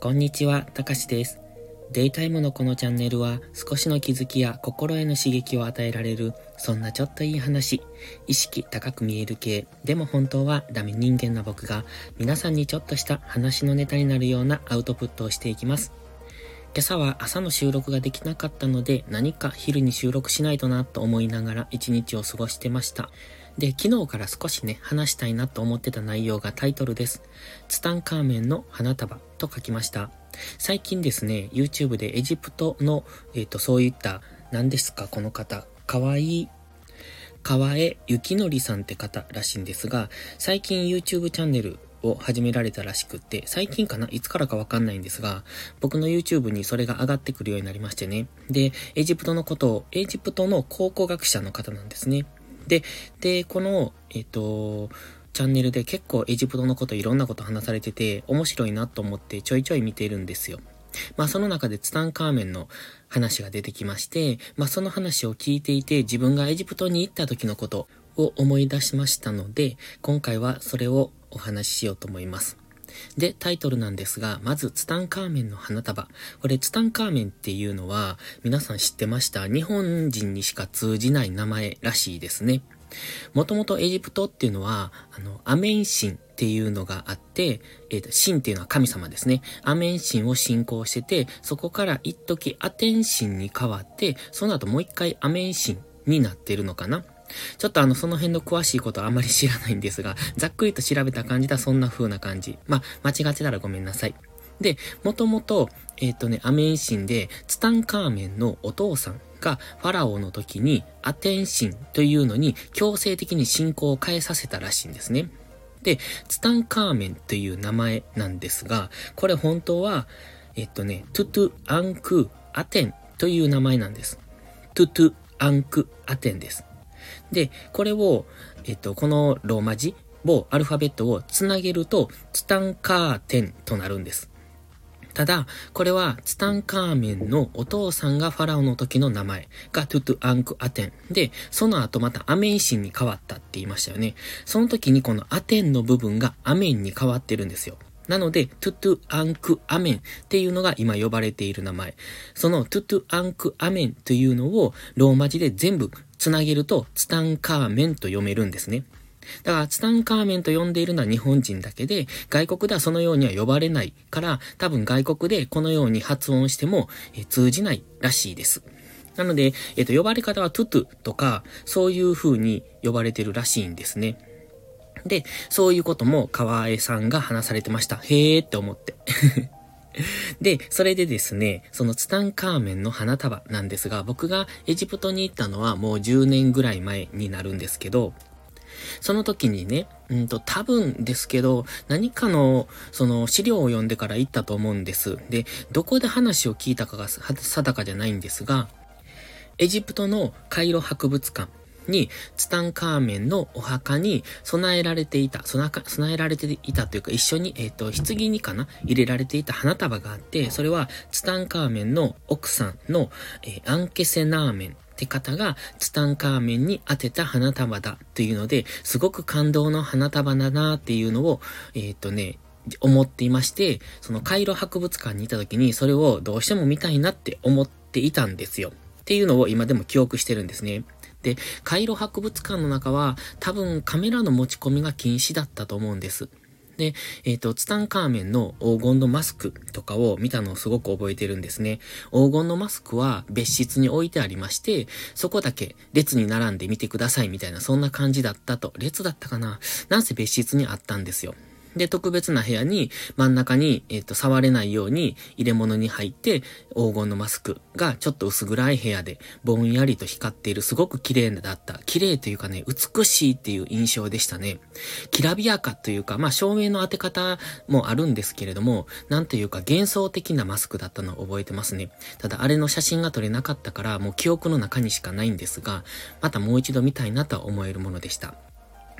こんにちは、たかしです。デイタイムのこのチャンネルは少しの気づきや心への刺激を与えられる、そんなちょっといい話、意識高く見える系、でも本当はダメ人間な僕が皆さんにちょっとした話のネタになるようなアウトプットをしていきます。今朝は朝の収録ができなかったので何か昼に収録しないとなと思いながら一日を過ごしてました。で、昨日から少しね、話したいなと思ってた内容がタイトルです。ツタンカーメンの花束と書きました。最近ですね、YouTube でエジプトの、えっ、ー、と、そういった、何ですか、この方、かわいい、川江幸則さんって方らしいんですが、最近 YouTube チャンネルを始められたらしくって、最近かないつからかわかんないんですが、僕の YouTube にそれが上がってくるようになりましてね。で、エジプトのことを、エジプトの考古学者の方なんですね。で、で、この、えっ、と、チャンネルで結構エジプトのこといろんなこと話されてて面白いなと思ってちょいちょい見てるんですよ。まあその中でツタンカーメンの話が出てきまして、まあその話を聞いていて自分がエジプトに行った時のことを思い出しましたので、今回はそれをお話ししようと思います。で、タイトルなんですが、まず、ツタンカーメンの花束。これ、ツタンカーメンっていうのは、皆さん知ってました？日本人にしか通じない名前らしいですね。もともとエジプトっていうのは、あの、アメン神っていうのがあって、えっ、ー、と、神っていうのは神様ですね。アメン神を信仰してて、そこから一時アテン神に変わって、その後もう一回アメン神になってるのかな。ちょっとあの、その辺の詳しいことはあまり知らないんですが、ざっくりと調べた感じではそんな風な感じ。まあ、間違ってたらごめんなさい。で、もともと、えっ、ー、とね、アメン神で、ツタンカーメンのお父さんが、ファラオの時に、アテン神というのに強制的に信仰を変えさせたらしいんですね。で、ツタンカーメンという名前なんですが、これ本当は、えっとね、トゥトゥアンクアテンという名前なんです。トゥトゥアンクアテンです。で、これを、えっと、このローマ字を、アルファベットをつなげると、ツタンカーテンとなるんです。ただ、これはツタンカーメンのお父さんがファラオの時の名前がトゥトゥアンクアテンで、その後またアメン神に変わったって言いましたよね。その時にこのアテンの部分がアメンに変わってるんですよ。なので、トゥトゥアンクアメンっていうのが今呼ばれている名前。そのトゥトゥアンクアメンというのをローマ字で全部つなげるとツタンカーメンと読めるんですね。だから、ツタンカーメンと呼んでいるのは日本人だけで、外国ではそのようには呼ばれないから、多分外国でこのように発音しても、え通じないらしいです。なので、えっ、と、呼ばれ方はトゥトゥとか、そういう風に呼ばれてるらしいんですね。で、そういうことも川江さんが話されてました。へーって思って。で、それでですね、そのツタンカーメンの花束なんですが、僕がエジプトに行ったのはもう10年ぐらい前になるんですけど、その時にね、うんと、多分ですけど、何かの、その、資料を読んでから行ったと思うんです。で、どこで話を聞いたかが定かじゃないんですが、エジプトのカイロ博物館に、ツタンカーメンのお墓に備えられていた、備えられていたというか一緒に、えっ、ー、と、棺にかな入れられていた花束があって、それはツタンカーメンの奥さんの、えー、アンケセナーメンって方がツタンカーメンに当てた花束だっていうので、すごく感動の花束だなっていうのを、えっ、ー、とね、思っていまして、そのカイロ博物館にいた時にそれをどうしても見たいなって思っていたんですよ。っていうのを今でも記憶してるんですね。で、カイロ博物館の中は多分カメラの持ち込みが禁止だったと思うんです。で、えっ、ー、と、ツタンカーメンの黄金のマスクとかを見たのをすごく覚えてるんですね。黄金のマスクは別室に置いてありまして、そこだけ列に並んで見てくださいみたいな、そんな感じだったと。列だったかな？なんせ別室にあったんですよ。で、特別な部屋に、真ん中に、えっ、ー、と、触れないように入れ物に入って、黄金のマスクがちょっと薄暗い部屋で、ぼんやりと光っている、すごく綺麗だった。綺麗というかね、美しいっていう印象でしたね。きらびやかというか、まあ、照明の当て方もあるんですけれども、なんというか幻想的なマスクだったのを覚えてますね。ただ、あれの写真が撮れなかったから、もう記憶の中にしかないんですが、またもう一度見たいなとは思えるものでした。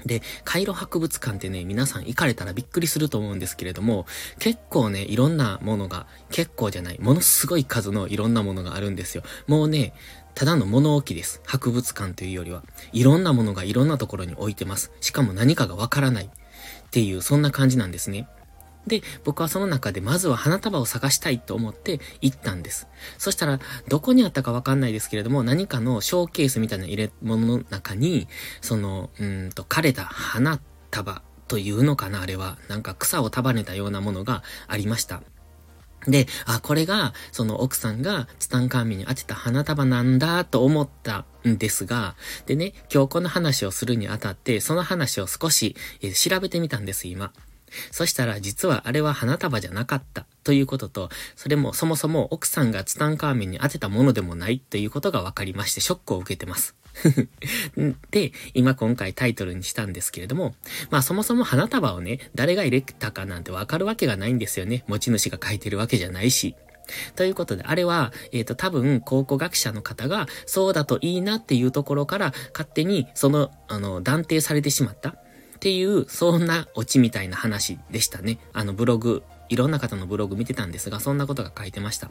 で、カイロ博物館ってね、皆さん行かれたらびっくりすると思うんですけれども、結構ね、いろんなものが、結構じゃない、ものすごい数のいろんなものがあるんですよ。もうね、ただの物置です。博物館というよりは。いろんなものがいろんなところに置いてます。しかも何かがわからない。っていう、そんな感じなんですね。で、僕はその中でまずは花束を探したいと思って行ったんです。そしたら、どこにあったかわかんないですけれども、何かのショーケースみたいな入れ物の中に、その、うんと、枯れた花束というのかな、あれは。なんか草を束ねたようなものがありました。で、あ、これが、その奥さんがツタンカーメンに当てた花束なんだと思ったんですが、でね、今日この話をするにあたって、その話を少し、調べてみたんです、今。そしたら実はあれは花束じゃなかったということと、それもそもそも奥さんがツタンカーメンに当てたものでもないということが分かりましてショックを受けてます。で、今今回タイトルにしたんですけれども、まあそもそも花束をね、誰が入れたかなんてわかるわけがないんですよね。持ち主が書いてるわけじゃないし。ということで、あれは、えっ、ー、と、多分、考古学者の方が、そうだといいなっていうところから、勝手に、その、あの、断定されてしまった。っていう、そんなオチみたいな話でしたね。あのブログ、いろんな方のブログ見てたんですが、そんなことが書いてました。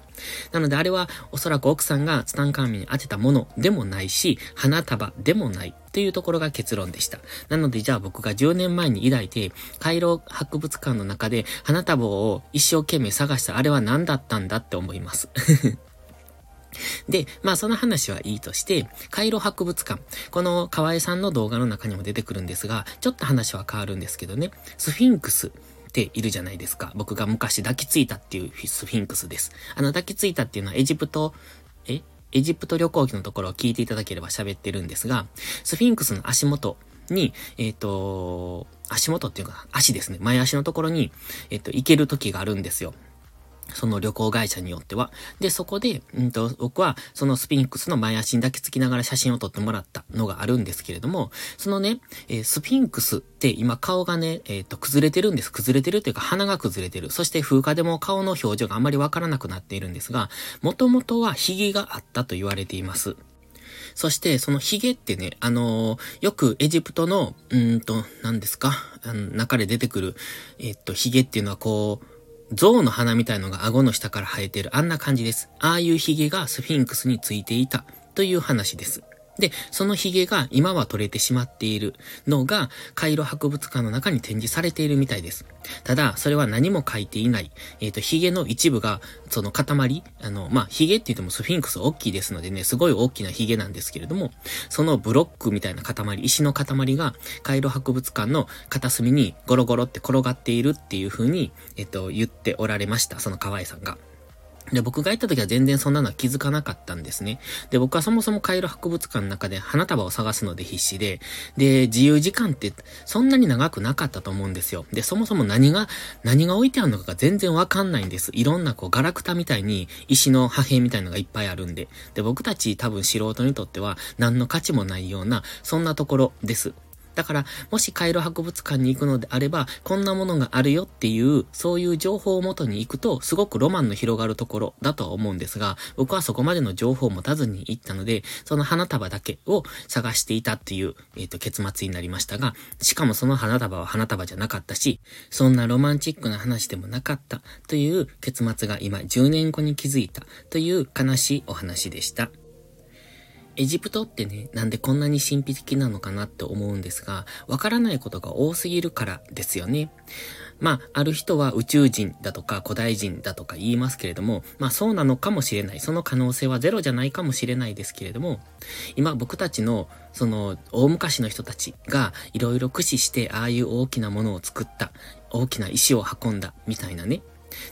なのであれはおそらく奥さんがツタンカーメンに当てたものでもないし、花束でもないっていうところが結論でした。なのでじゃあ僕が10年前に抱いて、カイロ博物館の中で花束を一生懸命探したあれは何だったんだって思います。で、まあその話はいいとして、カイロ博物館。この河合さんの動画の中にも出てくるんですが、ちょっと話は変わるんですけどね、スフィンクス。っているじゃないですか。僕が昔抱きついたっていうスフィンクスです。あの抱きついたっていうのはエジプト、え？エジプト旅行記のところを聞いていただければ喋ってるんですが、スフィンクスの足元に、えっ、ー、と、足元っていうか、足ですね。前足のところに、えっ、ー、と、行ける時があるんですよ。その旅行会社によっては。で、そこで、うんと、僕は、そのスピンクスの前足に抱きつきながら写真を撮ってもらったのがあるんですけれども、そのね、えー、スピンクスって今顔がね、えっ、ー、と、崩れてるんです。崩れてるっていうか鼻が崩れてる。そして風化でも顔の表情があまりわからなくなっているんですが、もともとは髭があったと言われています。そして、その髭ってね、あのー、よくエジプトの、うんと、何ですかあの、中で出てくる、えっ、と、髭っていうのはこう、象の鼻みたいのが顎の下から生えてるあんな感じです。ああいう髭がスフィンクスについていたという話です。で、その髭が今は取れてしまっているのが、カイロ博物館の中に展示されているみたいです。ただ、それは何も書いていない。えっ、ー、と、髭の一部が、その塊、あの、まあ、髭って言ってもスフィンクス大きいですのでね、すごい大きな髭なんですけれども、そのブロックみたいな塊、石の塊が、カイロ博物館の片隅にゴロゴロって転がっているっていう風に、えっ、ー、と、言っておられました。その河合さんが。で、僕が行った時は全然そんなのは気づかなかったんですね。で、僕はそもそもカイロ博物館の中で花束を探すので必死で、で、自由時間ってそんなに長くなかったと思うんですよ。で、そもそも何が、何が置いてあるのかが全然わかんないんです。いろんなこうガラクタみたいに石の破片みたいのがいっぱいあるんで。で、僕たち多分素人にとっては何の価値もないような、そんなところです。だから、もしカイロ博物館に行くのであれば、こんなものがあるよっていう、そういう情報をもとに行くと、すごくロマンの広がるところだとは思うんですが、僕はそこまでの情報を持たずに行ったので、その花束だけを探していたっていう、えっ、ー、と、結末になりましたが、しかもその花束は花束じゃなかったし、そんなロマンチックな話でもなかったという結末が今10年後に気づいたという悲しいお話でした。エジプトってね、なんでこんなに神秘的なのかなって思うんですが、わからないことが多すぎるからですよね。まあ、ある人は宇宙人だとか古代人だとか言いますけれども、まあそうなのかもしれない。その可能性はゼロじゃないかもしれないですけれども、今僕たちのその大昔の人たちがいろいろ駆使してああいう大きなものを作った、大きな石を運んだみたいなね。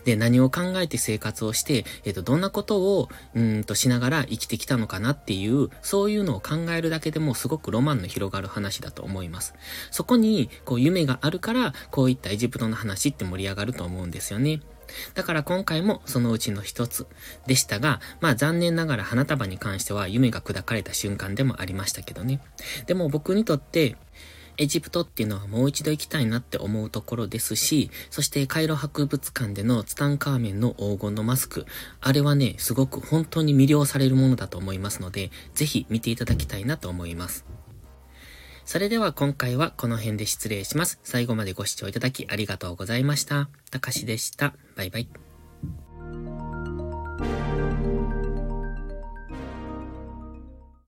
で、何を考えて生活をして、えっ、と、どんなことを、うんとしながら生きてきたのかなっていう、そういうのを考えるだけでもすごくロマンの広がる話だと思います。そこに、こう、夢があるから、こういったエジプトの話って盛り上がると思うんですよね。だから今回もそのうちの一つでしたが、まあ残念ながら花束に関しては夢が砕かれた瞬間でもありましたけどね。でも僕にとって、エジプトっていうのはもう一度行きたいなって思うところですし、そしてカイロ博物館でのツタンカーメンの黄金のマスク、あれはね、すごく本当に魅了されるものだと思いますので、ぜひ見ていただきたいなと思います。それでは今回はこの辺で失礼します。最後までご視聴いただきありがとうございました。たかしでした。バイバイ。